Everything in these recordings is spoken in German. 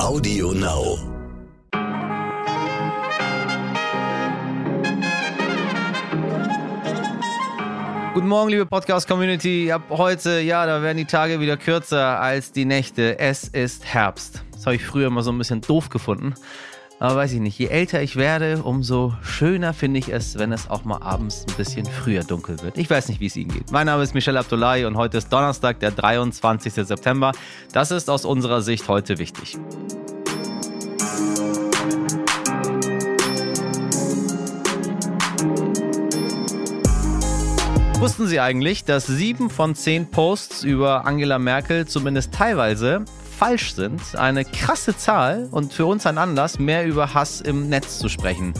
Audio Now. Guten Morgen, liebe Podcast-Community. Ab heute, ja, da werden die Tage wieder kürzer als die Nächte. Es ist Herbst. Das habe ich früher immer so ein bisschen doof gefunden. Aber weiß ich nicht, je älter ich werde, umso schöner finde ich es, wenn es auch mal abends ein bisschen früher dunkel wird. Ich weiß nicht, wie es Ihnen geht. Mein Name ist Michel Abdullahi und heute ist Donnerstag, der 23. September. Das ist aus unserer Sicht heute wichtig. Wussten Sie eigentlich, dass sieben von zehn Posts über Angela Merkel zumindest teilweise falsch sind? Eine krasse Zahl und für uns ein Anlass, mehr über Hass im Netz zu sprechen.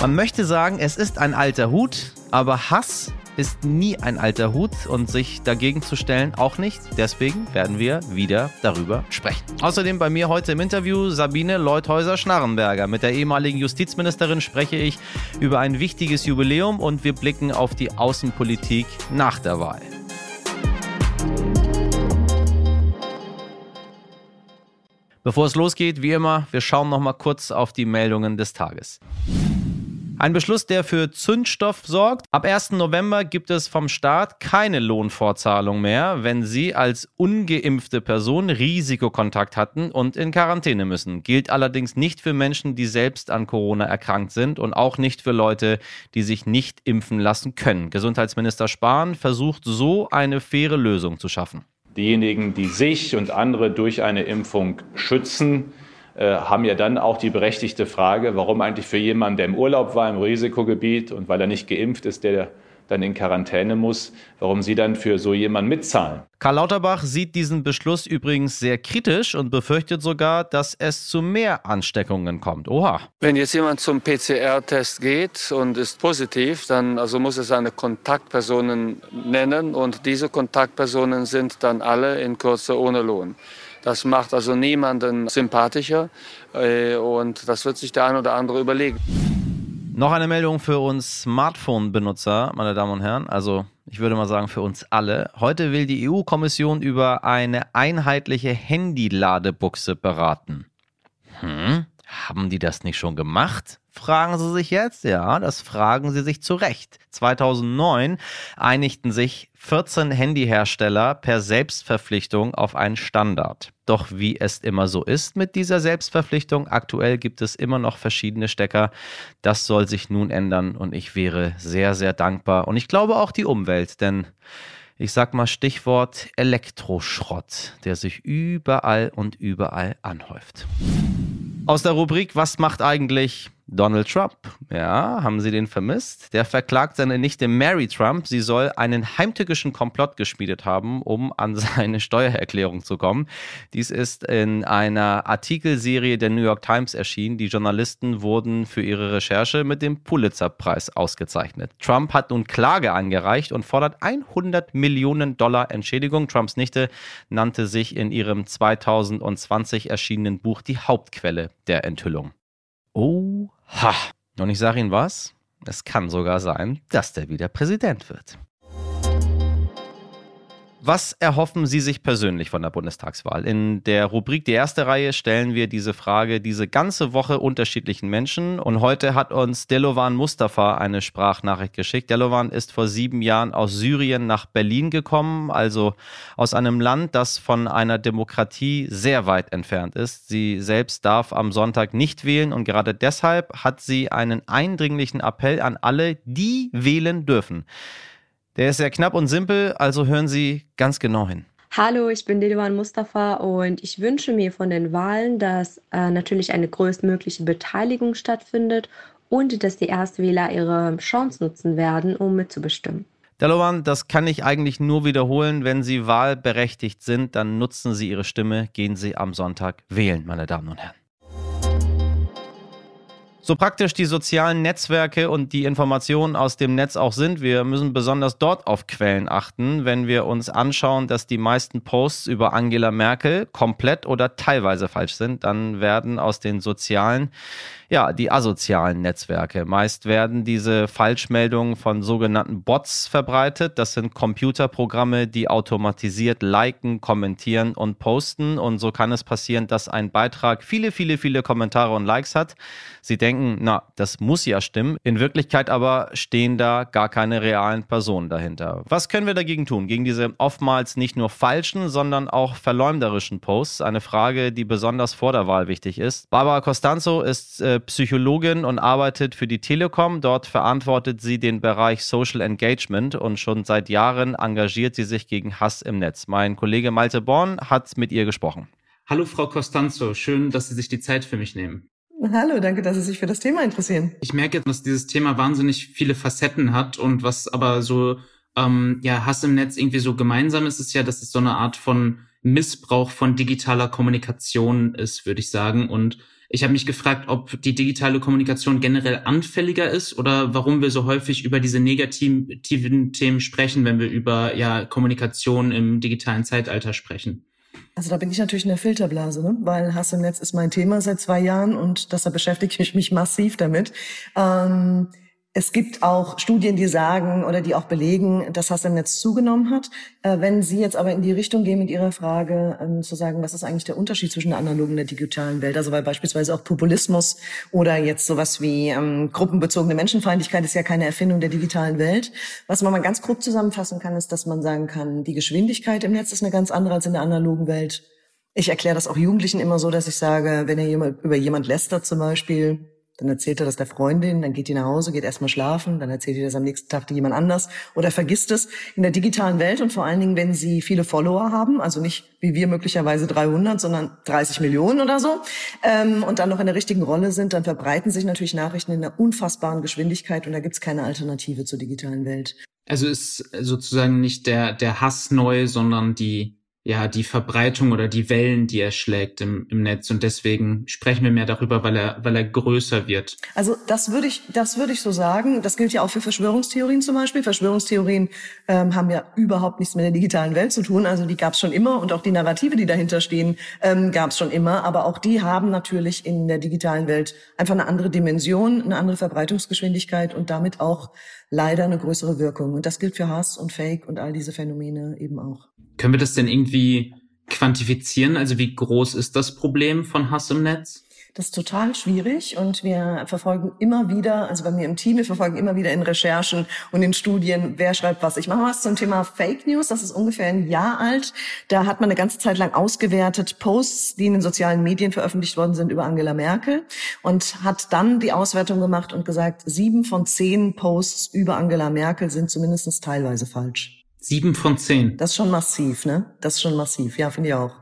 Man möchte sagen, es ist ein alter Hut, aber Hass ist nie ein alter Hut und sich dagegen zu stellen auch nicht. Deswegen werden wir wieder darüber sprechen. Außerdem bei mir heute im Interview Sabine Leuthäuser-Schnarrenberger. Mit der ehemaligen Justizministerin spreche ich über ein wichtiges Jubiläum und wir blicken auf die Außenpolitik nach der Wahl. Bevor es losgeht, wie immer, wir schauen noch mal kurz auf die Meldungen des Tages. Ein Beschluss, der für Zündstoff sorgt. Ab 1. November gibt es vom Staat keine Lohnfortzahlung mehr, wenn Sie als ungeimpfte Person Risikokontakt hatten und in Quarantäne müssen. Gilt allerdings nicht für Menschen, die selbst an Corona erkrankt sind und auch nicht für Leute, die sich nicht impfen lassen können. Gesundheitsminister Spahn versucht so eine faire Lösung zu schaffen. Diejenigen, die sich und andere durch eine Impfung schützen, äh, haben ja dann auch die berechtigte Frage, warum eigentlich für jemanden, der im Urlaub war, im Risikogebiet und weil er nicht geimpft ist, der dann in Quarantäne muss, warum Sie dann für so jemanden mitzahlen. Karl Lauterbach sieht diesen Beschluss übrigens sehr kritisch und befürchtet sogar, dass es zu mehr Ansteckungen kommt. Oha. Wenn jetzt jemand zum PCR-Test geht und ist positiv, dann also muss er seine Kontaktpersonen nennen und diese Kontaktpersonen sind dann alle in Kürze ohne Lohn. Das macht also niemanden sympathischer äh, und das wird sich der ein oder andere überlegen. Noch eine Meldung für uns Smartphone-Benutzer, meine Damen und Herren. Also ich würde mal sagen für uns alle. Heute will die EU-Kommission über eine einheitliche Handy-Ladebuchse beraten. Hm? Haben die das nicht schon gemacht? Fragen Sie sich jetzt? Ja, das fragen Sie sich zu Recht. 2009 einigten sich 14 Handyhersteller per Selbstverpflichtung auf einen Standard. Doch wie es immer so ist mit dieser Selbstverpflichtung, aktuell gibt es immer noch verschiedene Stecker. Das soll sich nun ändern und ich wäre sehr, sehr dankbar. Und ich glaube auch die Umwelt, denn ich sag mal Stichwort Elektroschrott, der sich überall und überall anhäuft. Aus der Rubrik Was macht eigentlich Donald Trump. Ja, haben Sie den vermisst? Der verklagt seine Nichte Mary Trump. Sie soll einen heimtückischen Komplott geschmiedet haben, um an seine Steuererklärung zu kommen. Dies ist in einer Artikelserie der New York Times erschienen. Die Journalisten wurden für ihre Recherche mit dem Pulitzer-Preis ausgezeichnet. Trump hat nun Klage angereicht und fordert 100 Millionen Dollar Entschädigung. Trumps Nichte nannte sich in ihrem 2020 erschienenen Buch die Hauptquelle der Enthüllung. Oha. Und ich sage Ihnen was, es kann sogar sein, dass der wieder Präsident wird. Was erhoffen Sie sich persönlich von der Bundestagswahl? In der Rubrik Die erste Reihe stellen wir diese Frage diese ganze Woche unterschiedlichen Menschen. Und heute hat uns Delovan Mustafa eine Sprachnachricht geschickt. Delovan ist vor sieben Jahren aus Syrien nach Berlin gekommen, also aus einem Land, das von einer Demokratie sehr weit entfernt ist. Sie selbst darf am Sonntag nicht wählen und gerade deshalb hat sie einen eindringlichen Appell an alle, die wählen dürfen. Der ist sehr knapp und simpel, also hören Sie ganz genau hin. Hallo, ich bin Dilwan Mustafa und ich wünsche mir von den Wahlen, dass äh, natürlich eine größtmögliche Beteiligung stattfindet und dass die Erstwähler ihre Chance nutzen werden, um mitzubestimmen. Delovan, das kann ich eigentlich nur wiederholen. Wenn Sie wahlberechtigt sind, dann nutzen Sie Ihre Stimme, gehen Sie am Sonntag wählen, meine Damen und Herren. So praktisch die sozialen Netzwerke und die Informationen aus dem Netz auch sind, wir müssen besonders dort auf Quellen achten, wenn wir uns anschauen, dass die meisten Posts über Angela Merkel komplett oder teilweise falsch sind, dann werden aus den sozialen ja, die asozialen Netzwerke. Meist werden diese Falschmeldungen von sogenannten Bots verbreitet. Das sind Computerprogramme, die automatisiert liken, kommentieren und posten. Und so kann es passieren, dass ein Beitrag viele, viele, viele Kommentare und Likes hat. Sie denken, na, das muss ja stimmen. In Wirklichkeit aber stehen da gar keine realen Personen dahinter. Was können wir dagegen tun? Gegen diese oftmals nicht nur falschen, sondern auch verleumderischen Posts? Eine Frage, die besonders vor der Wahl wichtig ist. Barbara Costanzo ist äh, Psychologin und arbeitet für die Telekom. Dort verantwortet sie den Bereich Social Engagement und schon seit Jahren engagiert sie sich gegen Hass im Netz. Mein Kollege Malte Born hat mit ihr gesprochen. Hallo Frau Costanzo, schön, dass Sie sich die Zeit für mich nehmen. Hallo, danke, dass Sie sich für das Thema interessieren. Ich merke, dass dieses Thema wahnsinnig viele Facetten hat und was aber so ähm, ja Hass im Netz irgendwie so gemeinsam ist, ist ja, dass es so eine Art von Missbrauch von digitaler Kommunikation ist, würde ich sagen. Und ich habe mich gefragt, ob die digitale Kommunikation generell anfälliger ist oder warum wir so häufig über diese negativen Themen sprechen, wenn wir über ja Kommunikation im digitalen Zeitalter sprechen. Also da bin ich natürlich in der Filterblase, ne? weil Hass im Netz ist mein Thema seit zwei Jahren und deshalb beschäftige ich mich massiv damit. Ähm, es gibt auch Studien, die sagen oder die auch belegen, dass Hass im Netz zugenommen hat. Äh, wenn Sie jetzt aber in die Richtung gehen mit Ihrer Frage, ähm, zu sagen, was ist eigentlich der Unterschied zwischen der analogen und der digitalen Welt? Also weil beispielsweise auch Populismus oder jetzt sowas wie ähm, gruppenbezogene Menschenfeindlichkeit ist ja keine Erfindung der digitalen Welt. Was man mal ganz grob zusammenfassen kann, ist, dass man sagen kann, die Geschwindigkeit im Netz ist eine ganz andere als in der analogen Welt. Ich erkläre das auch Jugendlichen immer so, dass ich sage, wenn er über jemand lästert zum Beispiel, dann erzählt er das der Freundin, dann geht die nach Hause, geht erstmal schlafen, dann erzählt ihr das am nächsten Tag jemand anders oder vergisst es. In der digitalen Welt und vor allen Dingen, wenn sie viele Follower haben, also nicht wie wir möglicherweise 300, sondern 30 Millionen oder so, ähm, und dann noch in der richtigen Rolle sind, dann verbreiten sich natürlich Nachrichten in einer unfassbaren Geschwindigkeit und da gibt's keine Alternative zur digitalen Welt. Also ist sozusagen nicht der, der Hass neu, sondern die ja, die Verbreitung oder die Wellen, die er schlägt im, im Netz. Und deswegen sprechen wir mehr darüber, weil er, weil er größer wird. Also das würde ich, das würde ich so sagen. Das gilt ja auch für Verschwörungstheorien zum Beispiel. Verschwörungstheorien ähm, haben ja überhaupt nichts mit der digitalen Welt zu tun. Also die gab es schon immer und auch die Narrative, die dahinter stehen, ähm, gab es schon immer. Aber auch die haben natürlich in der digitalen Welt einfach eine andere Dimension, eine andere Verbreitungsgeschwindigkeit und damit auch leider eine größere Wirkung. Und das gilt für Hass und Fake und all diese Phänomene eben auch. Können wir das denn irgendwie quantifizieren? Also wie groß ist das Problem von Hass im Netz? Das ist total schwierig und wir verfolgen immer wieder, also bei mir im Team, wir verfolgen immer wieder in Recherchen und in Studien, wer schreibt was. Ich mache was zum Thema Fake News, das ist ungefähr ein Jahr alt. Da hat man eine ganze Zeit lang ausgewertet Posts, die in den sozialen Medien veröffentlicht worden sind über Angela Merkel und hat dann die Auswertung gemacht und gesagt, sieben von zehn Posts über Angela Merkel sind zumindest teilweise falsch. Sieben von zehn. Das ist schon massiv, ne? Das ist schon massiv, ja, finde ich auch.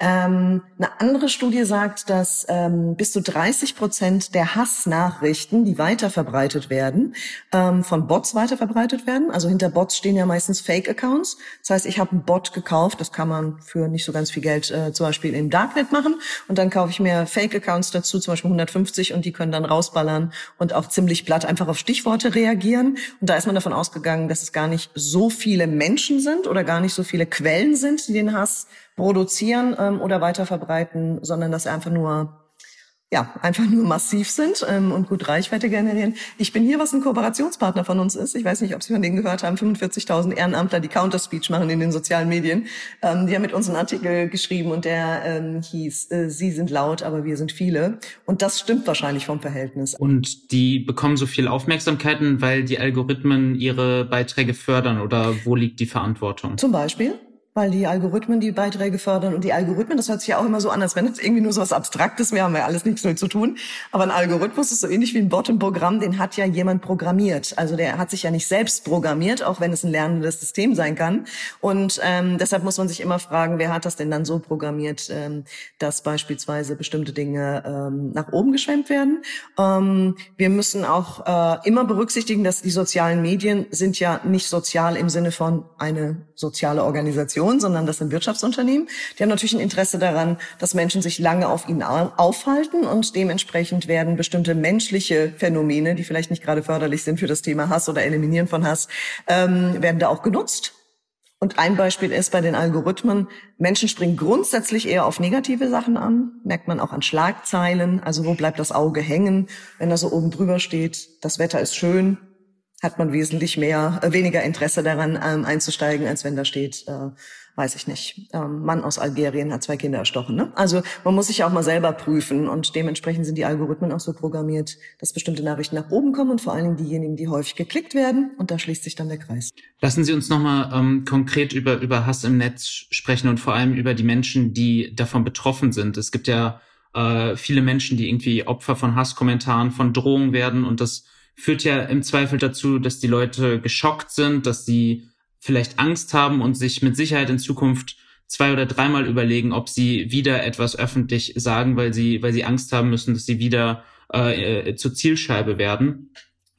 Ähm, eine andere Studie sagt, dass ähm, bis zu 30 Prozent der Hassnachrichten, die weiterverbreitet werden, ähm, von Bots weiterverbreitet werden. Also hinter Bots stehen ja meistens Fake-Accounts. Das heißt, ich habe einen Bot gekauft, das kann man für nicht so ganz viel Geld äh, zum Beispiel im Darknet machen. Und dann kaufe ich mir Fake-Accounts dazu, zum Beispiel 150, und die können dann rausballern und auch ziemlich platt einfach auf Stichworte reagieren. Und da ist man davon ausgegangen, dass es gar nicht so viele Menschen sind oder gar nicht so viele Quellen sind, die den Hass produzieren ähm, oder weiter verbreiten, sondern dass er einfach nur ja, einfach nur massiv sind ähm, und gut Reichweite generieren. Ich bin hier, was ein Kooperationspartner von uns ist. Ich weiß nicht, ob Sie von denen gehört haben. 45.000 Ehrenamtler, die Counterspeech machen in den sozialen Medien. Ähm, die haben mit uns einen Artikel geschrieben und der ähm, hieß, äh, Sie sind laut, aber wir sind viele. Und das stimmt wahrscheinlich vom Verhältnis. Und die bekommen so viel Aufmerksamkeiten, weil die Algorithmen ihre Beiträge fördern oder wo liegt die Verantwortung? Zum Beispiel? Weil die Algorithmen die Beiträge fördern und die Algorithmen, das hört sich ja auch immer so an, als wenn das irgendwie nur so was Abstraktes wäre, haben wir alles nichts damit zu tun. Aber ein Algorithmus ist so ähnlich wie ein Bot im Programm, den hat ja jemand programmiert. Also der hat sich ja nicht selbst programmiert, auch wenn es ein lernendes System sein kann. Und ähm, deshalb muss man sich immer fragen, wer hat das denn dann so programmiert, ähm, dass beispielsweise bestimmte Dinge ähm, nach oben geschwemmt werden. Ähm, wir müssen auch äh, immer berücksichtigen, dass die sozialen Medien sind ja nicht sozial im Sinne von eine soziale Organisation Organisationen, sondern das sind Wirtschaftsunternehmen. Die haben natürlich ein Interesse daran, dass Menschen sich lange auf ihnen aufhalten und dementsprechend werden bestimmte menschliche Phänomene, die vielleicht nicht gerade förderlich sind für das Thema Hass oder Eliminieren von Hass, ähm, werden da auch genutzt. Und ein Beispiel ist bei den Algorithmen, Menschen springen grundsätzlich eher auf negative Sachen an, merkt man auch an Schlagzeilen, also wo bleibt das Auge hängen, wenn da so oben drüber steht, das Wetter ist schön, hat man wesentlich mehr, äh, weniger Interesse daran ähm, einzusteigen, als wenn da steht, äh, weiß ich nicht, ähm, Mann aus Algerien hat zwei Kinder erstochen. Ne? Also man muss sich auch mal selber prüfen und dementsprechend sind die Algorithmen auch so programmiert, dass bestimmte Nachrichten nach oben kommen und vor allen Dingen diejenigen, die häufig geklickt werden und da schließt sich dann der Kreis. Lassen Sie uns nochmal ähm, konkret über, über Hass im Netz sprechen und vor allem über die Menschen, die davon betroffen sind. Es gibt ja äh, viele Menschen, die irgendwie Opfer von Hasskommentaren, von Drohungen werden und das führt ja im Zweifel dazu, dass die Leute geschockt sind, dass sie vielleicht Angst haben und sich mit Sicherheit in Zukunft zwei oder dreimal überlegen, ob sie wieder etwas öffentlich sagen, weil sie, weil sie Angst haben müssen, dass sie wieder äh, äh zur Zielscheibe werden.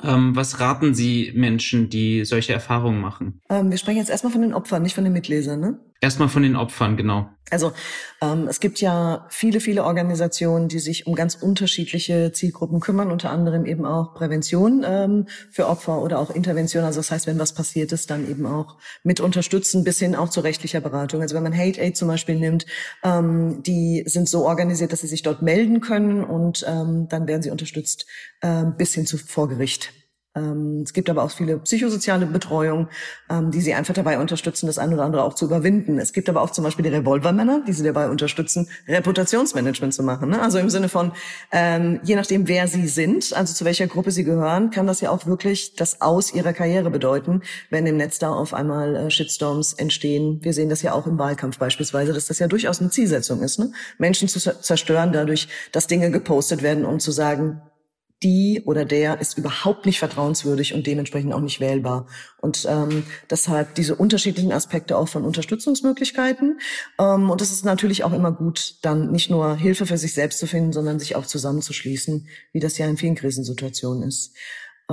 Ähm, was raten Sie Menschen, die solche Erfahrungen machen? Ähm, wir sprechen jetzt erstmal von den Opfern, nicht von den Mitlesern, ne? Erstmal von den Opfern, genau. Also ähm, es gibt ja viele, viele Organisationen, die sich um ganz unterschiedliche Zielgruppen kümmern, unter anderem eben auch Prävention ähm, für Opfer oder auch Intervention. Also das heißt, wenn was passiert ist, dann eben auch mit unterstützen, bis hin auch zu rechtlicher Beratung. Also wenn man Hate Aid zum Beispiel nimmt, ähm, die sind so organisiert, dass sie sich dort melden können und ähm, dann werden sie unterstützt äh, bis hin zu vor Gericht. Ähm, es gibt aber auch viele psychosoziale Betreuung, ähm, die sie einfach dabei unterstützen, das eine oder andere auch zu überwinden. Es gibt aber auch zum Beispiel die Revolvermänner, die sie dabei unterstützen, Reputationsmanagement zu machen. Ne? Also im Sinne von, ähm, je nachdem, wer sie sind, also zu welcher Gruppe sie gehören, kann das ja auch wirklich das Aus ihrer Karriere bedeuten, wenn im Netz da auf einmal äh, Shitstorms entstehen. Wir sehen das ja auch im Wahlkampf beispielsweise, dass das ja durchaus eine Zielsetzung ist, ne? Menschen zu zerstören dadurch, dass Dinge gepostet werden, um zu sagen, die oder der ist überhaupt nicht vertrauenswürdig und dementsprechend auch nicht wählbar. Und ähm, deshalb diese unterschiedlichen Aspekte auch von Unterstützungsmöglichkeiten. Ähm, und es ist natürlich auch immer gut, dann nicht nur Hilfe für sich selbst zu finden, sondern sich auch zusammenzuschließen, wie das ja in vielen Krisensituationen ist.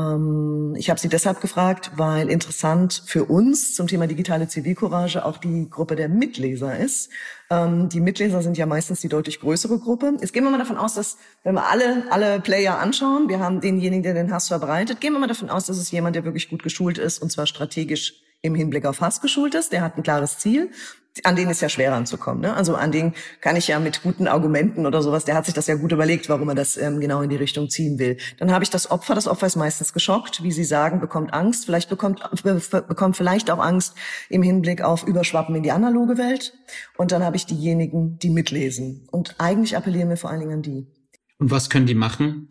Ähm, ich habe sie deshalb gefragt, weil interessant für uns zum Thema digitale Zivilcourage auch die Gruppe der Mitleser ist. Ähm, die Mitleser sind ja meistens die deutlich größere Gruppe. Jetzt gehen wir mal davon aus, dass, wenn wir alle, alle Player anschauen, wir haben denjenigen, der den Hass verbreitet, gehen wir mal davon aus, dass es jemand, der wirklich gut geschult ist und zwar strategisch im Hinblick auf Hass geschult ist, der hat ein klares Ziel an denen ist ja schwer ranzukommen. Ne? Also an denen kann ich ja mit guten Argumenten oder sowas, der hat sich das ja gut überlegt, warum er das ähm, genau in die Richtung ziehen will. Dann habe ich das Opfer, das Opfer ist meistens geschockt, wie Sie sagen, bekommt Angst, vielleicht bekommt, bekommt vielleicht auch Angst im Hinblick auf Überschwappen in die analoge Welt. Und dann habe ich diejenigen, die mitlesen. Und eigentlich appellieren wir vor allen Dingen an die. Und was können die machen?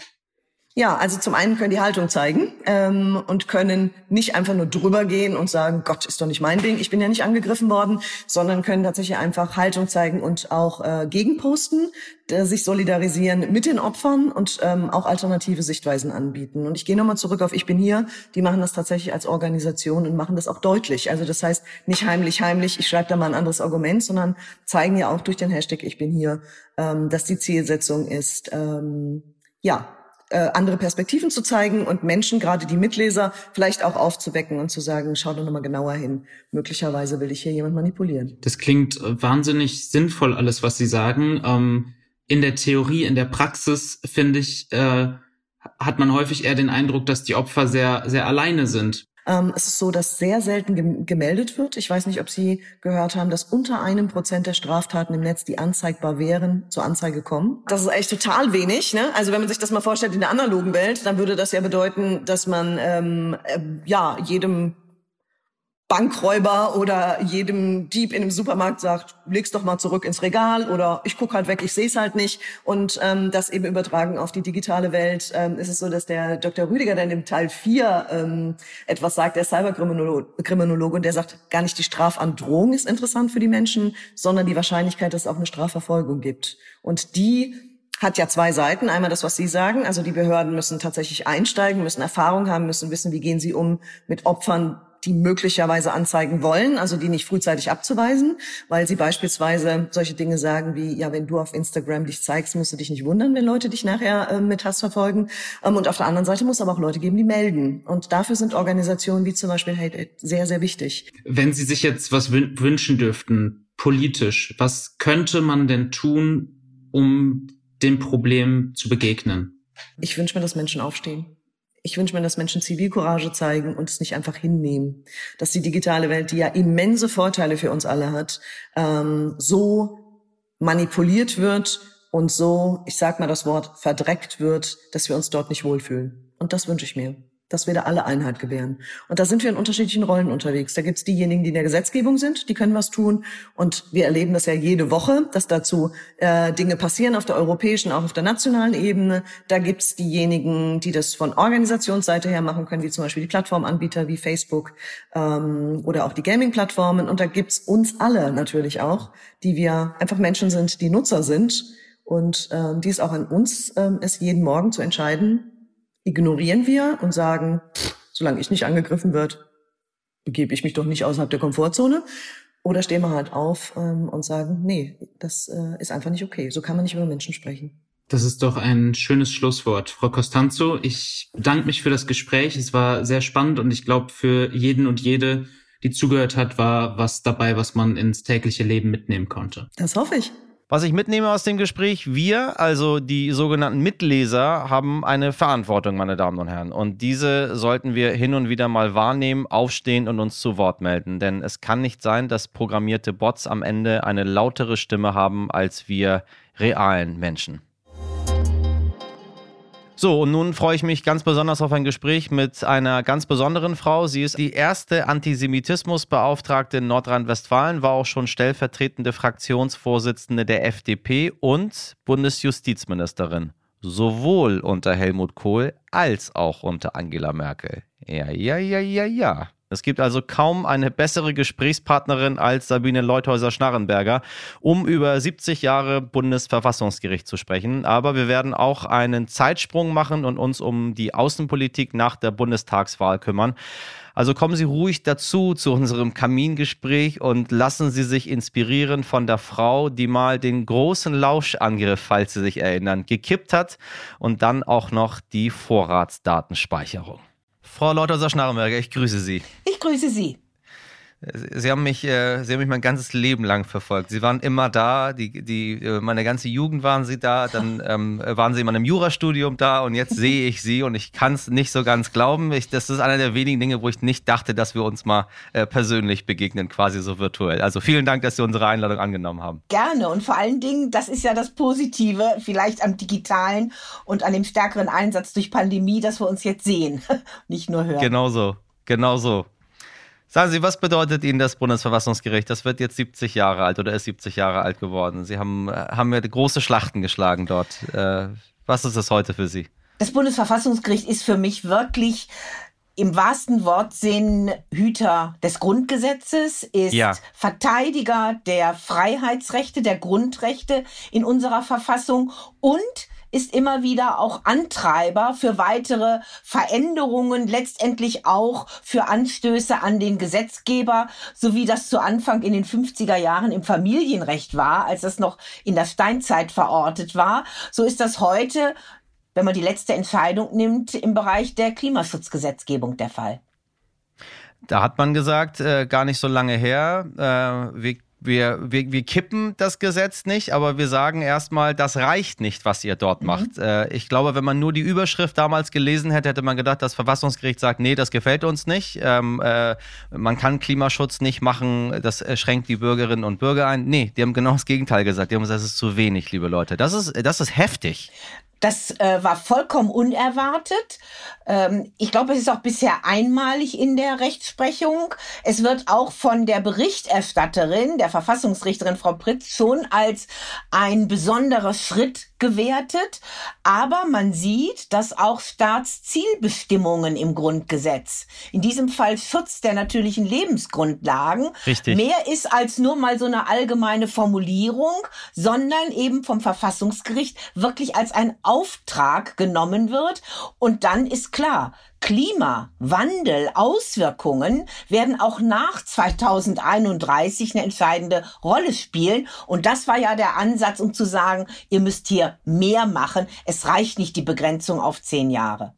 Ja, also zum einen können die Haltung zeigen ähm, und können nicht einfach nur drüber gehen und sagen, Gott, ist doch nicht mein Ding, ich bin ja nicht angegriffen worden, sondern können tatsächlich einfach Haltung zeigen und auch äh, gegenposten, äh, sich solidarisieren mit den Opfern und ähm, auch alternative Sichtweisen anbieten. Und ich gehe nochmal zurück auf Ich bin hier. Die machen das tatsächlich als Organisation und machen das auch deutlich. Also das heißt nicht heimlich, heimlich, ich schreibe da mal ein anderes Argument, sondern zeigen ja auch durch den Hashtag Ich bin hier, ähm, dass die Zielsetzung ist, ähm, ja, äh, andere Perspektiven zu zeigen und Menschen, gerade die Mitleser, vielleicht auch aufzuwecken und zu sagen, schau doch nochmal genauer hin. Möglicherweise will ich hier jemand manipulieren. Das klingt äh, wahnsinnig sinnvoll, alles, was Sie sagen. Ähm, in der Theorie, in der Praxis, finde ich, äh, hat man häufig eher den Eindruck, dass die Opfer sehr, sehr alleine sind. Ähm, es ist so, dass sehr selten gemeldet wird. Ich weiß nicht, ob Sie gehört haben, dass unter einem Prozent der Straftaten im Netz, die anzeigbar wären, zur Anzeige kommen. Das ist echt total wenig. Ne? Also wenn man sich das mal vorstellt in der analogen Welt, dann würde das ja bedeuten, dass man ähm, äh, ja jedem Bankräuber oder jedem Dieb in einem Supermarkt sagt, leg's doch mal zurück ins Regal oder ich guck halt weg, ich sehe es halt nicht. Und ähm, das eben übertragen auf die digitale Welt ähm, ist es so, dass der Dr. Rüdiger dann im Teil 4 ähm, etwas sagt, der Cyberkriminologe, und der sagt, gar nicht die Strafandrohung ist interessant für die Menschen, sondern die Wahrscheinlichkeit, dass es auch eine Strafverfolgung gibt. Und die hat ja zwei Seiten. Einmal das, was Sie sagen. Also die Behörden müssen tatsächlich einsteigen, müssen Erfahrung haben, müssen wissen, wie gehen sie um mit Opfern, die möglicherweise anzeigen wollen, also die nicht frühzeitig abzuweisen, weil sie beispielsweise solche Dinge sagen wie, ja, wenn du auf Instagram dich zeigst, musst du dich nicht wundern, wenn Leute dich nachher äh, mit Hass verfolgen. Ähm, und auf der anderen Seite muss es aber auch Leute geben, die melden. Und dafür sind Organisationen wie zum Beispiel Hate sehr, sehr wichtig. Wenn Sie sich jetzt was wünschen dürften, politisch, was könnte man denn tun, um dem Problem zu begegnen? Ich wünsche mir, dass Menschen aufstehen ich wünsche mir, dass Menschen Zivilcourage zeigen und es nicht einfach hinnehmen. Dass die digitale Welt, die ja immense Vorteile für uns alle hat, ähm, so manipuliert wird und so, ich sag mal das Wort, verdreckt wird, dass wir uns dort nicht wohlfühlen. Und das wünsche ich mir dass wir da alle Einheit gewähren. Und da sind wir in unterschiedlichen Rollen unterwegs. Da gibt's diejenigen, die in der Gesetzgebung sind, die können was tun. Und wir erleben das ja jede Woche, dass dazu äh, Dinge passieren auf der europäischen, auch auf der nationalen Ebene. Da gibt's diejenigen, die das von Organisationsseite her machen können, wie zum Beispiel die Plattformanbieter wie Facebook ähm, oder auch die Gaming-Plattformen. Und da gibt's uns alle natürlich auch, die wir einfach Menschen sind, die Nutzer sind. Und ähm, die ist auch an uns, ähm, es jeden Morgen zu entscheiden, ignorieren wir und sagen, solange ich nicht angegriffen wird, begebe ich mich doch nicht außerhalb der Komfortzone. Oder stehen wir halt auf ähm, und sagen, nee, das äh, ist einfach nicht okay. So kann man nicht über Menschen sprechen. Das ist doch ein schönes Schlusswort. Frau Costanzo, ich bedanke mich für das Gespräch. Es war sehr spannend und ich glaube, für jeden und jede, die zugehört hat, war was dabei, was man ins tägliche Leben mitnehmen konnte. Das hoffe ich. Was ich mitnehme aus dem Gespräch, wir, also die sogenannten Mitleser, haben eine Verantwortung, meine Damen und Herren. Und diese sollten wir hin und wieder mal wahrnehmen, aufstehen und uns zu Wort melden. Denn es kann nicht sein, dass programmierte Bots am Ende eine lautere Stimme haben als wir realen Menschen. So, und nun freue ich mich ganz besonders auf ein Gespräch mit einer ganz besonderen Frau. Sie ist die erste Antisemitismusbeauftragte in Nordrhein-Westfalen, war auch schon stellvertretende Fraktionsvorsitzende der FDP und Bundesjustizministerin. Sowohl unter Helmut Kohl als auch unter Angela Merkel. Ja, ja, ja, ja, ja. Es gibt also kaum eine bessere Gesprächspartnerin als Sabine Leuthäuser-Schnarrenberger, um über 70 Jahre Bundesverfassungsgericht zu sprechen. Aber wir werden auch einen Zeitsprung machen und uns um die Außenpolitik nach der Bundestagswahl kümmern. Also kommen Sie ruhig dazu zu unserem Kamingespräch und lassen Sie sich inspirieren von der Frau, die mal den großen Lauschangriff, falls Sie sich erinnern, gekippt hat und dann auch noch die Vorratsdatenspeicherung. Frau Lauter-Schnarrenberger, ich grüße Sie. Ich grüße Sie. Sie haben mich, äh, Sie haben mich mein ganzes Leben lang verfolgt. Sie waren immer da, die, die, äh, meine ganze Jugend waren Sie da, dann ähm, waren Sie in meinem Jurastudium da und jetzt sehe ich Sie und ich kann es nicht so ganz glauben. Ich, das ist einer der wenigen Dinge, wo ich nicht dachte, dass wir uns mal äh, persönlich begegnen, quasi so virtuell. Also vielen Dank, dass Sie unsere Einladung angenommen haben. Gerne und vor allen Dingen, das ist ja das Positive, vielleicht am digitalen und an dem stärkeren Einsatz durch Pandemie, dass wir uns jetzt sehen, nicht nur hören. Genau so, genau so. Sagen Sie, was bedeutet Ihnen das Bundesverfassungsgericht? Das wird jetzt 70 Jahre alt oder ist 70 Jahre alt geworden. Sie haben, haben ja große Schlachten geschlagen dort. Äh, was ist das heute für Sie? Das Bundesverfassungsgericht ist für mich wirklich im wahrsten Wortsinn Hüter des Grundgesetzes, ist ja. Verteidiger der Freiheitsrechte, der Grundrechte in unserer Verfassung und ist immer wieder auch Antreiber für weitere Veränderungen, letztendlich auch für Anstöße an den Gesetzgeber, so wie das zu Anfang in den 50er Jahren im Familienrecht war, als das noch in der Steinzeit verortet war. So ist das heute, wenn man die letzte Entscheidung nimmt, im Bereich der Klimaschutzgesetzgebung der Fall. Da hat man gesagt, äh, gar nicht so lange her, äh, wir wir, wir, wir kippen das Gesetz nicht, aber wir sagen erstmal, das reicht nicht, was ihr dort mhm. macht. Äh, ich glaube, wenn man nur die Überschrift damals gelesen hätte, hätte man gedacht, das Verfassungsgericht sagt, nee, das gefällt uns nicht. Ähm, äh, man kann Klimaschutz nicht machen, das schränkt die Bürgerinnen und Bürger ein. Nee, die haben genau das Gegenteil gesagt. Die haben gesagt, das ist zu wenig, liebe Leute. Das ist, das ist heftig. Das äh, war vollkommen unerwartet. Ähm, ich glaube, es ist auch bisher einmalig in der Rechtsprechung. Es wird auch von der Berichterstatterin, der Verfassungsrichterin Frau Pritz, schon als ein besonderer Schritt gewertet. Aber man sieht, dass auch Staatszielbestimmungen im Grundgesetz, in diesem Fall Schutz der natürlichen Lebensgrundlagen, Richtig. mehr ist als nur mal so eine allgemeine Formulierung, sondern eben vom Verfassungsgericht wirklich als ein Auftrag genommen wird. Und dann ist klar, Klimawandel, Auswirkungen werden auch nach 2031 eine entscheidende Rolle spielen. Und das war ja der Ansatz, um zu sagen, ihr müsst hier mehr machen. Es reicht nicht die Begrenzung auf zehn Jahre.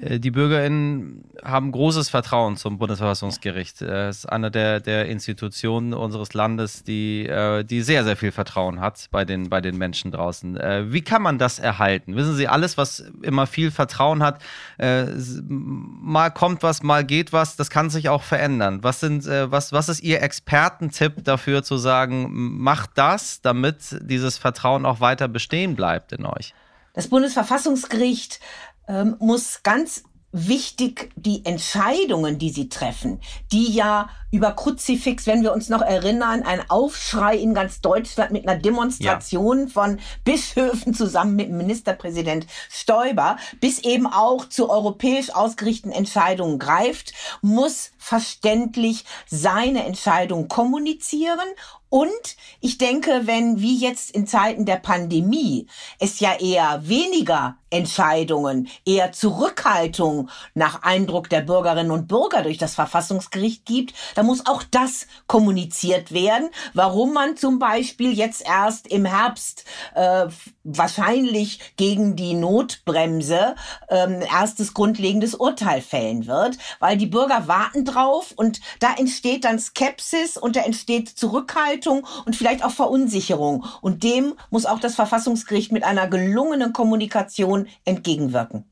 Äh, die BürgerInnen haben großes Vertrauen zum Bundesverfassungsgericht. Es ist eine der, der Institutionen unseres Landes, die, äh, die sehr, sehr viel Vertrauen hat bei den, bei den Menschen draußen. Äh, wie kann man das erhalten? Wissen Sie, alles, was immer viel Vertrauen hat, mal kommt was, mal geht was, das kann sich auch verändern. Was, sind, was, was ist Ihr Expertentipp dafür zu sagen, macht das, damit dieses Vertrauen auch weiter bestehen bleibt in euch? Das Bundesverfassungsgericht ähm, muss ganz wichtig die Entscheidungen, die sie treffen, die ja über Kruzifix, wenn wir uns noch erinnern, ein Aufschrei in ganz Deutschland mit einer Demonstration ja. von Bischöfen zusammen mit Ministerpräsident Stoiber, bis eben auch zu europäisch ausgerichteten Entscheidungen greift, muss verständlich seine Entscheidung kommunizieren und ich denke, wenn wie jetzt in Zeiten der Pandemie es ja eher weniger Entscheidungen, eher Zurückhaltung nach Eindruck der Bürgerinnen und Bürger durch das Verfassungsgericht gibt, dann muss auch das kommuniziert werden, warum man zum Beispiel jetzt erst im Herbst äh, wahrscheinlich gegen die Notbremse ähm, erstes grundlegendes Urteil fällen wird, weil die Bürger warten drauf und da entsteht dann Skepsis und da entsteht Zurückhaltung und vielleicht auch Verunsicherung. Und dem muss auch das Verfassungsgericht mit einer gelungenen Kommunikation entgegenwirken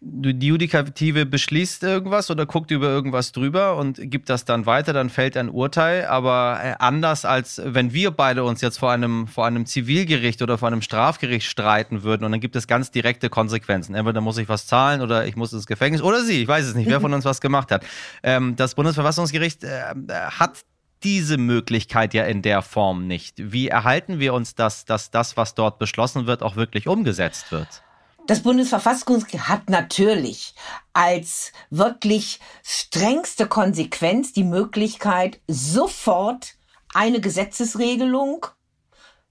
die Judikative beschließt irgendwas oder guckt über irgendwas drüber und gibt das dann weiter, dann fällt ein Urteil. Aber äh, anders als wenn wir beide uns jetzt vor einem, vor einem Zivilgericht oder vor einem Strafgericht streiten würden und dann gibt es ganz direkte Konsequenzen. Entweder muss ich was zahlen oder ich muss ins Gefängnis oder sie, ich weiß es nicht, wer von uns was gemacht hat. Ähm, das Bundesverfassungsgericht äh, hat diese Möglichkeit ja in der Form nicht. Wie erhalten wir uns das, dass das, was dort beschlossen wird, auch wirklich umgesetzt wird? Das Bundesverfassungsgericht hat natürlich als wirklich strengste Konsequenz die Möglichkeit, sofort eine Gesetzesregelung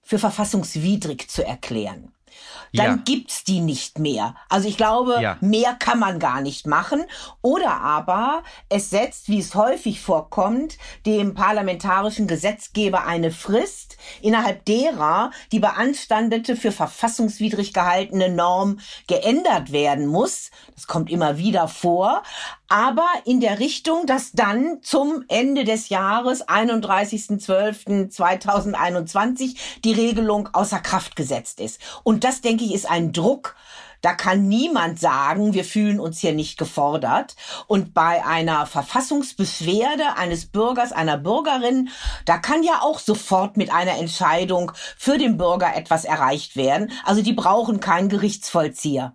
für verfassungswidrig zu erklären dann ja. gibt's die nicht mehr. Also ich glaube, ja. mehr kann man gar nicht machen. Oder aber es setzt, wie es häufig vorkommt, dem parlamentarischen Gesetzgeber eine Frist, innerhalb derer die beanstandete für verfassungswidrig gehaltene Norm geändert werden muss. Das kommt immer wieder vor aber in der Richtung, dass dann zum Ende des Jahres 31.12.2021 die Regelung außer Kraft gesetzt ist. Und das, denke ich, ist ein Druck, da kann niemand sagen, wir fühlen uns hier nicht gefordert. Und bei einer Verfassungsbeschwerde eines Bürgers, einer Bürgerin, da kann ja auch sofort mit einer Entscheidung für den Bürger etwas erreicht werden. Also die brauchen keinen Gerichtsvollzieher.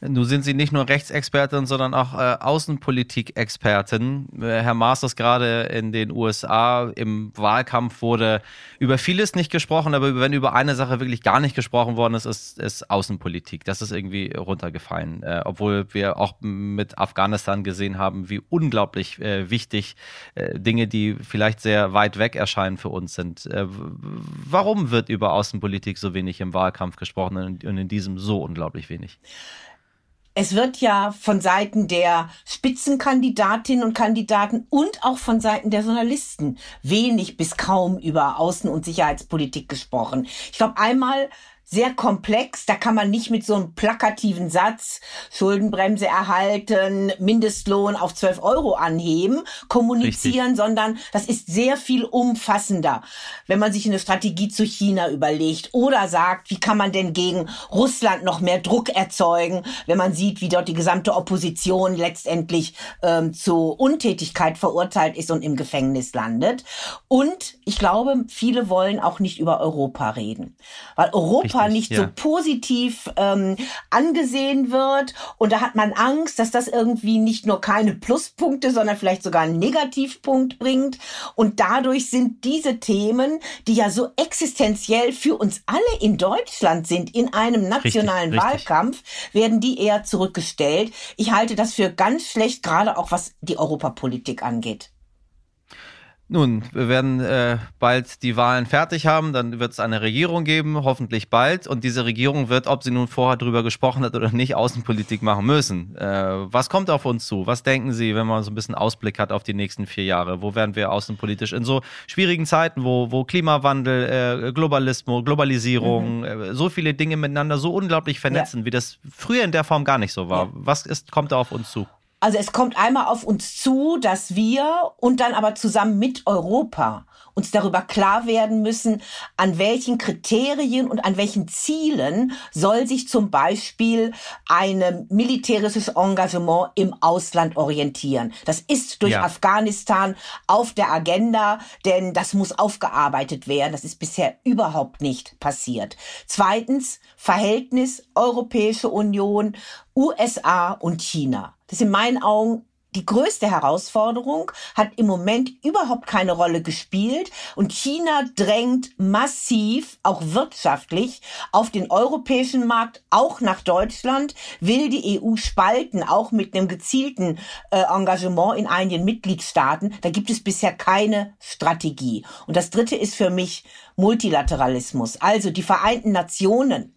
Nun sind Sie nicht nur Rechtsexpertin, sondern auch äh, Außenpolitik-Expertin. Äh, Herr ist gerade in den USA. Im Wahlkampf wurde über vieles nicht gesprochen, aber wenn über eine Sache wirklich gar nicht gesprochen worden ist, ist, ist Außenpolitik. Das ist irgendwie runtergefallen. Äh, obwohl wir auch mit Afghanistan gesehen haben, wie unglaublich äh, wichtig äh, Dinge, die vielleicht sehr weit weg erscheinen für uns sind. Äh, warum wird über Außenpolitik so wenig im Wahlkampf gesprochen und in diesem so unglaublich wenig? Es wird ja von Seiten der Spitzenkandidatinnen und Kandidaten und auch von Seiten der Journalisten wenig bis kaum über Außen- und Sicherheitspolitik gesprochen. Ich glaube, einmal sehr komplex. Da kann man nicht mit so einem plakativen Satz Schuldenbremse erhalten, Mindestlohn auf 12 Euro anheben, kommunizieren, Richtig. sondern das ist sehr viel umfassender. Wenn man sich eine Strategie zu China überlegt oder sagt, wie kann man denn gegen Russland noch mehr Druck erzeugen, wenn man sieht, wie dort die gesamte Opposition letztendlich ähm, zu Untätigkeit verurteilt ist und im Gefängnis landet. Und ich glaube, viele wollen auch nicht über Europa reden, weil Europa Europa nicht ja. so positiv ähm, angesehen wird. Und da hat man Angst, dass das irgendwie nicht nur keine Pluspunkte, sondern vielleicht sogar einen Negativpunkt bringt. Und dadurch sind diese Themen, die ja so existenziell für uns alle in Deutschland sind, in einem nationalen richtig, Wahlkampf, richtig. werden die eher zurückgestellt. Ich halte das für ganz schlecht, gerade auch was die Europapolitik angeht. Nun, wir werden äh, bald die Wahlen fertig haben, dann wird es eine Regierung geben, hoffentlich bald. Und diese Regierung wird, ob sie nun vorher drüber gesprochen hat oder nicht, Außenpolitik machen müssen. Äh, was kommt auf uns zu? Was denken Sie, wenn man so ein bisschen Ausblick hat auf die nächsten vier Jahre? Wo werden wir außenpolitisch in so schwierigen Zeiten, wo, wo Klimawandel, äh, Globalismus, Globalisierung, mhm. Äh, so viele Dinge miteinander so unglaublich vernetzen, ja. wie das früher in der Form gar nicht so war? Ja. Was ist, kommt da auf uns zu? Also es kommt einmal auf uns zu, dass wir und dann aber zusammen mit Europa uns darüber klar werden müssen, an welchen Kriterien und an welchen Zielen soll sich zum Beispiel ein militärisches Engagement im Ausland orientieren. Das ist durch ja. Afghanistan auf der Agenda, denn das muss aufgearbeitet werden. Das ist bisher überhaupt nicht passiert. Zweitens, Verhältnis Europäische Union, USA und China. Das ist in meinen Augen die größte Herausforderung, hat im Moment überhaupt keine Rolle gespielt und China drängt massiv, auch wirtschaftlich, auf den europäischen Markt, auch nach Deutschland, will die EU spalten, auch mit einem gezielten äh, Engagement in einigen Mitgliedstaaten. Da gibt es bisher keine Strategie. Und das Dritte ist für mich Multilateralismus, also die Vereinten Nationen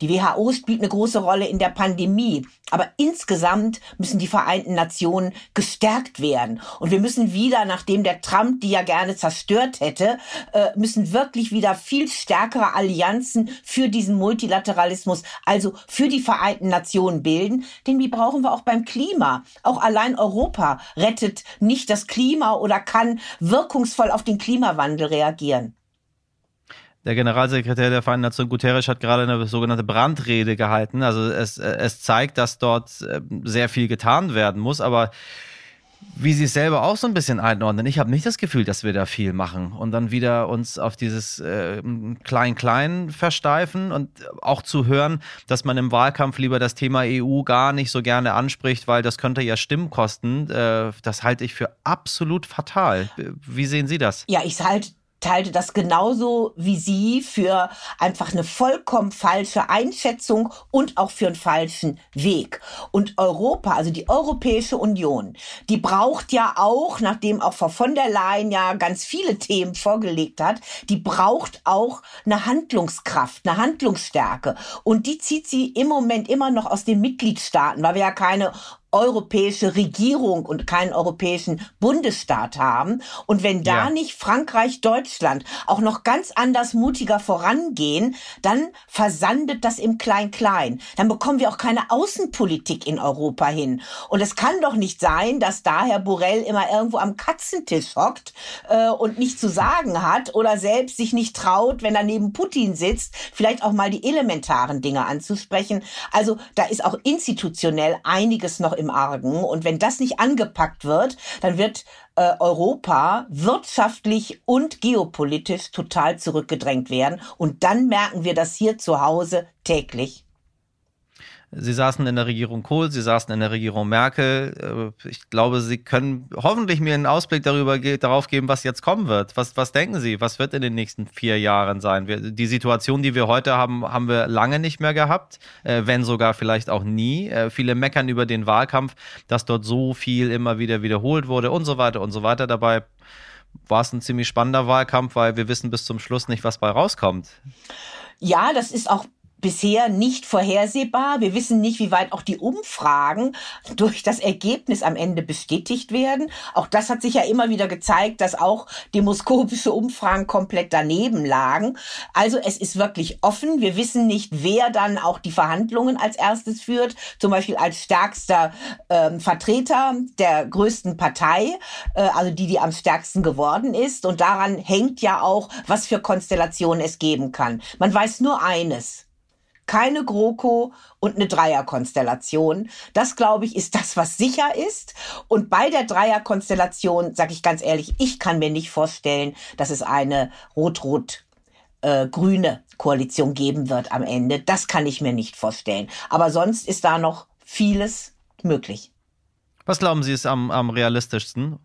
die WHO spielt eine große Rolle in der Pandemie. Aber insgesamt müssen die Vereinten Nationen gestärkt werden. Und wir müssen wieder, nachdem der Trump die ja gerne zerstört hätte, äh, müssen wirklich wieder viel stärkere Allianzen für diesen Multilateralismus, also für die Vereinten Nationen bilden. Denn die brauchen wir auch beim Klima. Auch allein Europa rettet nicht das Klima oder kann wirkungsvoll auf den Klimawandel reagieren. Der Generalsekretär der Vereinten Nationen Guterres hat gerade eine sogenannte Brandrede gehalten. Also es, es zeigt, dass dort ähm, sehr viel getan werden muss, aber wie Sie es selber auch so ein bisschen einordnen. Ich habe nicht das Gefühl, dass wir da viel machen und dann wieder uns auf dieses Klein-Klein äh, versteifen und auch zu hören, dass man im Wahlkampf lieber das Thema EU gar nicht so gerne anspricht, weil das könnte ja Stimmen kosten. Äh, das halte ich für absolut fatal. Wie sehen Sie das? Ja, ich halte teilte das genauso wie Sie für einfach eine vollkommen falsche Einschätzung und auch für einen falschen Weg. Und Europa, also die Europäische Union, die braucht ja auch, nachdem auch Frau von der Leyen ja ganz viele Themen vorgelegt hat, die braucht auch eine Handlungskraft, eine Handlungsstärke. Und die zieht sie im Moment immer noch aus den Mitgliedstaaten, weil wir ja keine europäische Regierung und keinen europäischen Bundesstaat haben. Und wenn da ja. nicht Frankreich, Deutschland auch noch ganz anders mutiger vorangehen, dann versandet das im Klein-Klein. Dann bekommen wir auch keine Außenpolitik in Europa hin. Und es kann doch nicht sein, dass da Herr Borrell immer irgendwo am Katzentisch hockt äh, und nichts zu sagen hat oder selbst sich nicht traut, wenn er neben Putin sitzt, vielleicht auch mal die elementaren Dinge anzusprechen. Also da ist auch institutionell einiges noch im Argen. Und wenn das nicht angepackt wird, dann wird äh, Europa wirtschaftlich und geopolitisch total zurückgedrängt werden. Und dann merken wir das hier zu Hause täglich. Sie saßen in der Regierung Kohl, Sie saßen in der Regierung Merkel. Äh, ich glaube, Sie können hoffentlich mir einen Ausblick darüber darauf geben, was jetzt kommen wird. Was, was denken Sie? Was wird in den nächsten vier Jahren sein? Wir, die Situation, die wir heute haben, haben wir lange nicht mehr gehabt, äh, wenn sogar vielleicht auch nie. Äh, viele meckern über den Wahlkampf, dass dort so viel immer wieder wiederholt wurde und so weiter und so weiter. Dabei war es ein ziemlich spannender Wahlkampf, weil wir wissen bis zum Schluss nicht, was bei rauskommt. Ja, das ist auch bisher nicht vorhersehbar. Wir wissen nicht, wie weit auch die Umfragen durch das Ergebnis am Ende bestätigt werden. Auch das hat sich ja immer wieder gezeigt, dass auch demoskopische Umfragen komplett daneben lagen. Also es ist wirklich offen. Wir wissen nicht, wer dann auch die Verhandlungen als erstes führt. Zum Beispiel als stärkster ähm, Vertreter der größten Partei, äh, also die, die am stärksten geworden ist. Und daran hängt ja auch, was für Konstellationen es geben kann. Man weiß nur eines keine GroKo und eine Dreierkonstellation. Das, glaube ich, ist das, was sicher ist. Und bei der Dreierkonstellation, sage ich ganz ehrlich, ich kann mir nicht vorstellen, dass es eine rot-rot äh, grüne Koalition geben wird am Ende. Das kann ich mir nicht vorstellen. Aber sonst ist da noch vieles möglich. Was glauben Sie ist am, am realistischsten?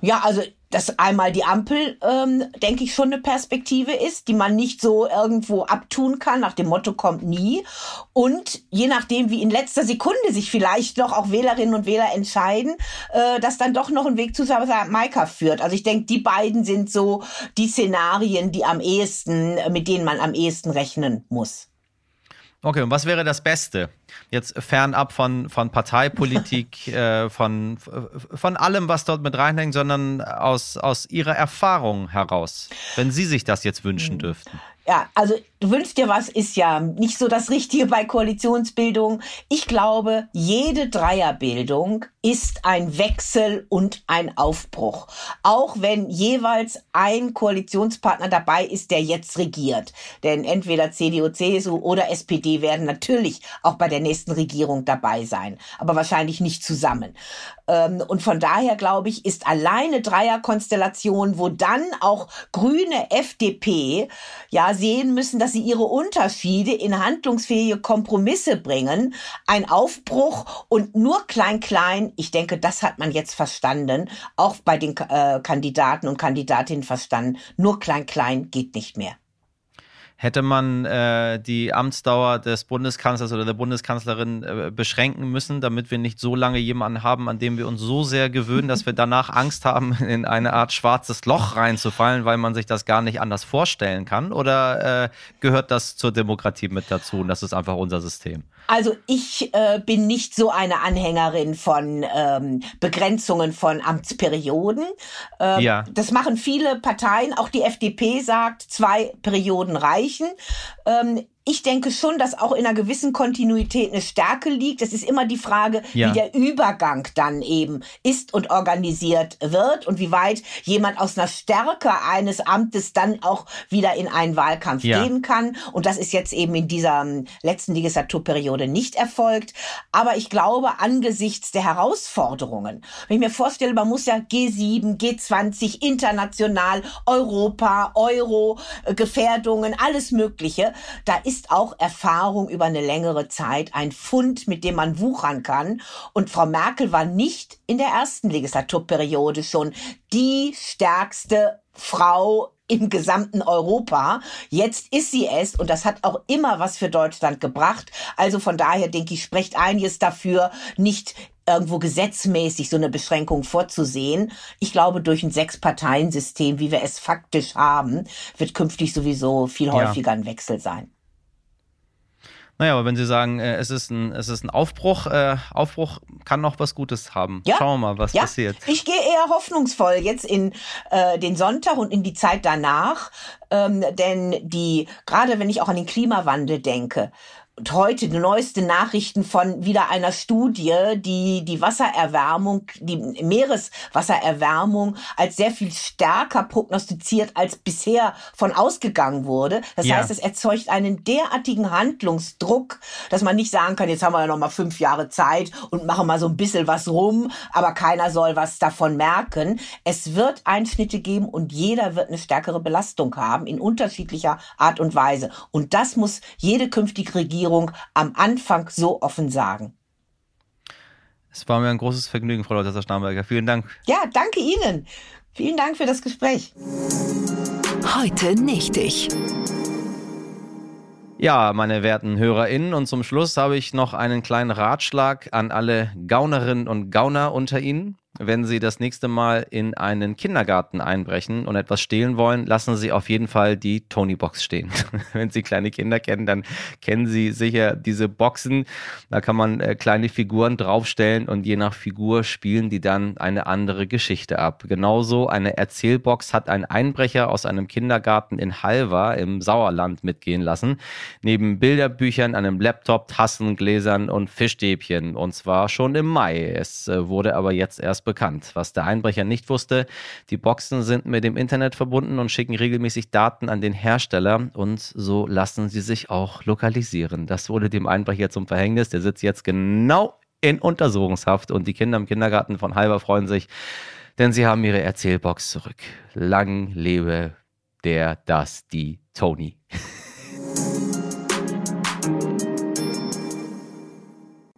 Ja, also dass einmal die Ampel, ähm, denke ich, schon eine Perspektive ist, die man nicht so irgendwo abtun kann, nach dem Motto kommt nie. Und je nachdem, wie in letzter Sekunde sich vielleicht noch auch Wählerinnen und Wähler entscheiden, äh, dass dann doch noch ein Weg zu Maika führt. Also ich denke, die beiden sind so die Szenarien, die am ehesten, mit denen man am ehesten rechnen muss. Okay, und was wäre das Beste? Jetzt fernab von, von Parteipolitik, äh, von, von allem, was dort mit reinhängt, sondern aus, aus Ihrer Erfahrung heraus, wenn Sie sich das jetzt wünschen hm. dürften. Ja, also du wünschst dir was, ist ja nicht so das Richtige bei Koalitionsbildung. Ich glaube, jede Dreierbildung ist ein Wechsel und ein Aufbruch. Auch wenn jeweils ein Koalitionspartner dabei ist, der jetzt regiert. Denn entweder CDU, CSU oder SPD werden natürlich auch bei der nächsten Regierung dabei sein. Aber wahrscheinlich nicht zusammen. Ähm, und von daher glaube ich, ist alleine Dreierkonstellation, wo dann auch Grüne, FDP, ja, sehen müssen, dass sie ihre Unterschiede in handlungsfähige Kompromisse bringen. Ein Aufbruch und nur klein, klein. Ich denke, das hat man jetzt verstanden. Auch bei den äh, Kandidaten und Kandidatinnen verstanden. Nur klein, klein geht nicht mehr. Hätte man äh, die Amtsdauer des Bundeskanzlers oder der Bundeskanzlerin äh, beschränken müssen, damit wir nicht so lange jemanden haben, an dem wir uns so sehr gewöhnen, dass wir danach Angst haben, in eine Art schwarzes Loch reinzufallen, weil man sich das gar nicht anders vorstellen kann? Oder äh, gehört das zur Demokratie mit dazu und das ist einfach unser System? Also ich äh, bin nicht so eine Anhängerin von ähm, Begrenzungen von Amtsperioden. Ähm, ja. Das machen viele Parteien. Auch die FDP sagt, zwei Perioden reichen. Ähm, ich denke schon, dass auch in einer gewissen Kontinuität eine Stärke liegt. Es ist immer die Frage, ja. wie der Übergang dann eben ist und organisiert wird und wie weit jemand aus einer Stärke eines Amtes dann auch wieder in einen Wahlkampf ja. gehen kann. Und das ist jetzt eben in dieser ähm, letzten Legislaturperiode nicht erfolgt. Aber ich glaube, angesichts der Herausforderungen, wenn ich mir vorstelle, man muss ja G7, G20, international, Europa, Euro, äh, Gefährdungen, alles Mögliche, da ist ist auch Erfahrung über eine längere Zeit ein Fund, mit dem man wuchern kann. Und Frau Merkel war nicht in der ersten Legislaturperiode schon die stärkste Frau im gesamten Europa. Jetzt ist sie es und das hat auch immer was für Deutschland gebracht. Also von daher denke ich, spricht einiges dafür, nicht irgendwo gesetzmäßig so eine Beschränkung vorzusehen. Ich glaube, durch ein Sechs-Parteien-System, wie wir es faktisch haben, wird künftig sowieso viel häufiger ja. ein Wechsel sein. Naja, aber wenn Sie sagen, äh, es, ist ein, es ist ein Aufbruch, äh, Aufbruch kann noch was Gutes haben. Ja. Schauen wir mal, was ja. passiert. Ich gehe eher hoffnungsvoll jetzt in äh, den Sonntag und in die Zeit danach. Ähm, denn die, gerade wenn ich auch an den Klimawandel denke, und heute die neueste Nachrichten von wieder einer Studie, die die Wassererwärmung, die Meereswassererwärmung als sehr viel stärker prognostiziert, als bisher von ausgegangen wurde. Das ja. heißt, es erzeugt einen derartigen Handlungsdruck, dass man nicht sagen kann, jetzt haben wir ja noch mal fünf Jahre Zeit und machen mal so ein bisschen was rum, aber keiner soll was davon merken. Es wird Einschnitte geben und jeder wird eine stärkere Belastung haben in unterschiedlicher Art und Weise. Und das muss jede künftige Regierung Regierung am Anfang so offen sagen. Es war mir ein großes Vergnügen, Frau Lotzer Starnberger. Vielen Dank. Ja, danke Ihnen. Vielen Dank für das Gespräch. Heute nicht ich. Ja, meine werten HörerInnen, und zum Schluss habe ich noch einen kleinen Ratschlag an alle Gaunerinnen und Gauner unter Ihnen wenn Sie das nächste Mal in einen Kindergarten einbrechen und etwas stehlen wollen, lassen Sie auf jeden Fall die Tony-Box stehen. wenn Sie kleine Kinder kennen, dann kennen Sie sicher diese Boxen. Da kann man äh, kleine Figuren draufstellen und je nach Figur spielen die dann eine andere Geschichte ab. Genauso eine Erzählbox hat ein Einbrecher aus einem Kindergarten in Halver im Sauerland mitgehen lassen. Neben Bilderbüchern, einem Laptop, Tassen, Gläsern und Fischstäbchen. Und zwar schon im Mai. Es äh, wurde aber jetzt erst bekannt. Was der Einbrecher nicht wusste, die Boxen sind mit dem Internet verbunden und schicken regelmäßig Daten an den Hersteller und so lassen sie sich auch lokalisieren. Das wurde dem Einbrecher zum Verhängnis. Der sitzt jetzt genau in Untersuchungshaft und die Kinder im Kindergarten von Halber freuen sich, denn sie haben ihre Erzählbox zurück. Lang lebe der, das, die Tony.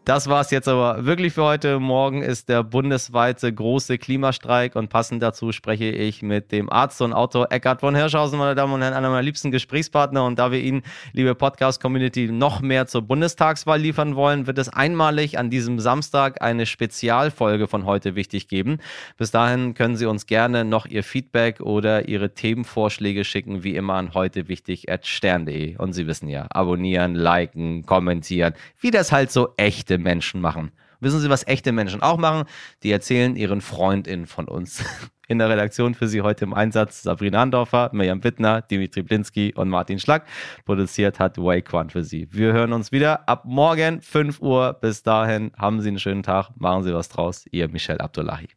Das war es jetzt aber wirklich für heute. Morgen ist der bundesweite große Klimastreik und passend dazu spreche ich mit dem Arzt und Autor Eckhard von Hirschhausen, meine Damen und Herren, einer meiner liebsten Gesprächspartner. Und da wir Ihnen, liebe Podcast-Community, noch mehr zur Bundestagswahl liefern wollen, wird es einmalig an diesem Samstag eine Spezialfolge von heute wichtig geben. Bis dahin können Sie uns gerne noch Ihr Feedback oder Ihre Themenvorschläge schicken, wie immer an heute wichtig at stern.de. Und Sie wissen ja, abonnieren, liken, kommentieren, wie das halt so echte echte Menschen machen. Wissen Sie, was echte Menschen auch machen? Die erzählen ihren FreundInnen von uns. In der Redaktion für Sie heute im Einsatz Sabrina Andorfer, Mirjam Wittner, Dimitri Blinski und Martin Schlack. Produziert hat Wayquan für Sie. Wir hören uns wieder ab morgen 5 Uhr. Bis dahin haben Sie einen schönen Tag, machen Sie was draus. Ihr Michel Abdullahi.